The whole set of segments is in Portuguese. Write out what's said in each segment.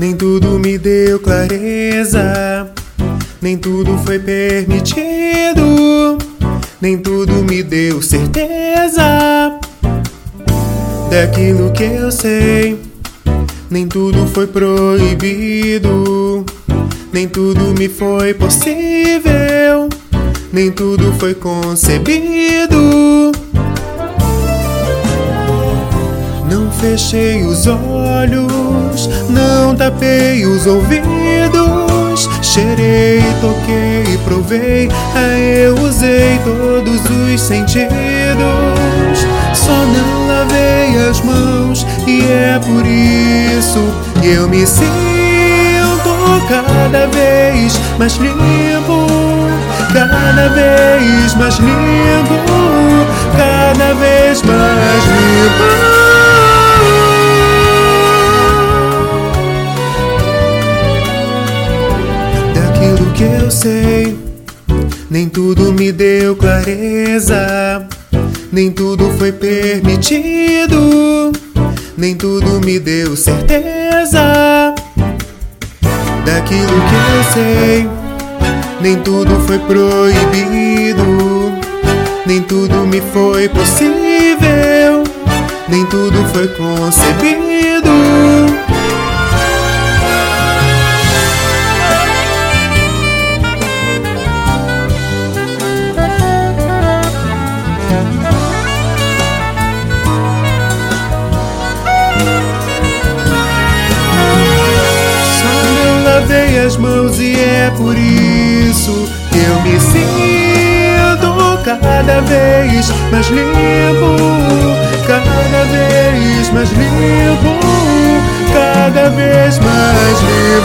Nem tudo me deu clareza, nem tudo foi permitido, nem tudo me deu certeza. Daquilo que eu sei. Nem tudo foi proibido, nem tudo me foi possível, nem tudo foi concebido. Fechei os olhos, não tapei os ouvidos. Cheirei, toquei, provei, aí eu usei todos os sentidos. Só não lavei as mãos e é por isso que eu me sinto cada vez mais limpo, cada vez mais limpo, cada vez mais nem tudo me deu clareza, nem tudo foi permitido, nem tudo me deu certeza. Daquilo que eu sei, nem tudo foi proibido, nem tudo me foi possível, nem tudo foi concebido. Lavei as mãos e é por isso que eu me sinto cada vez mais limpo, cada vez mais limpo, cada vez mais limpo.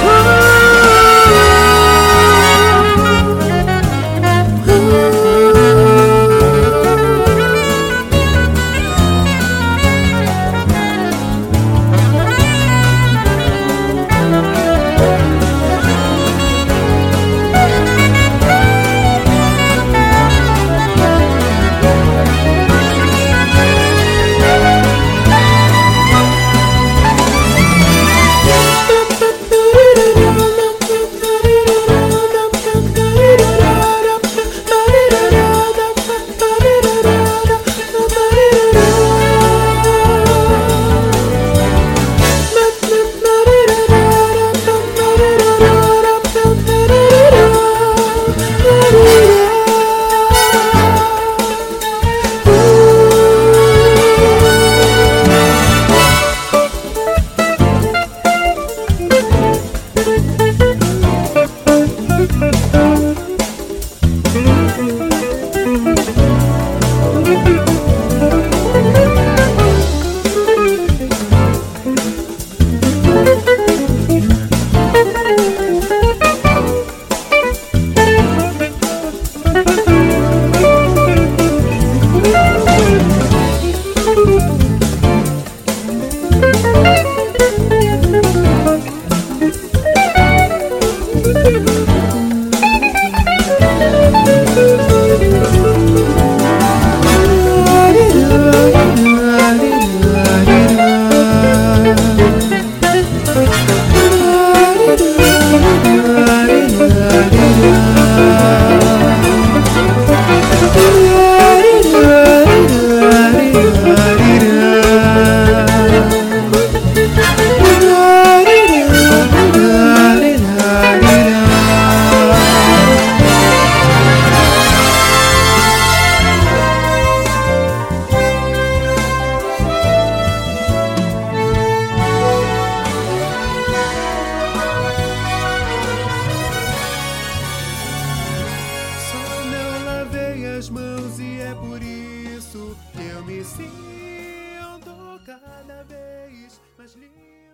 do, do, do. é por isso que eu me sinto cada vez mais livre.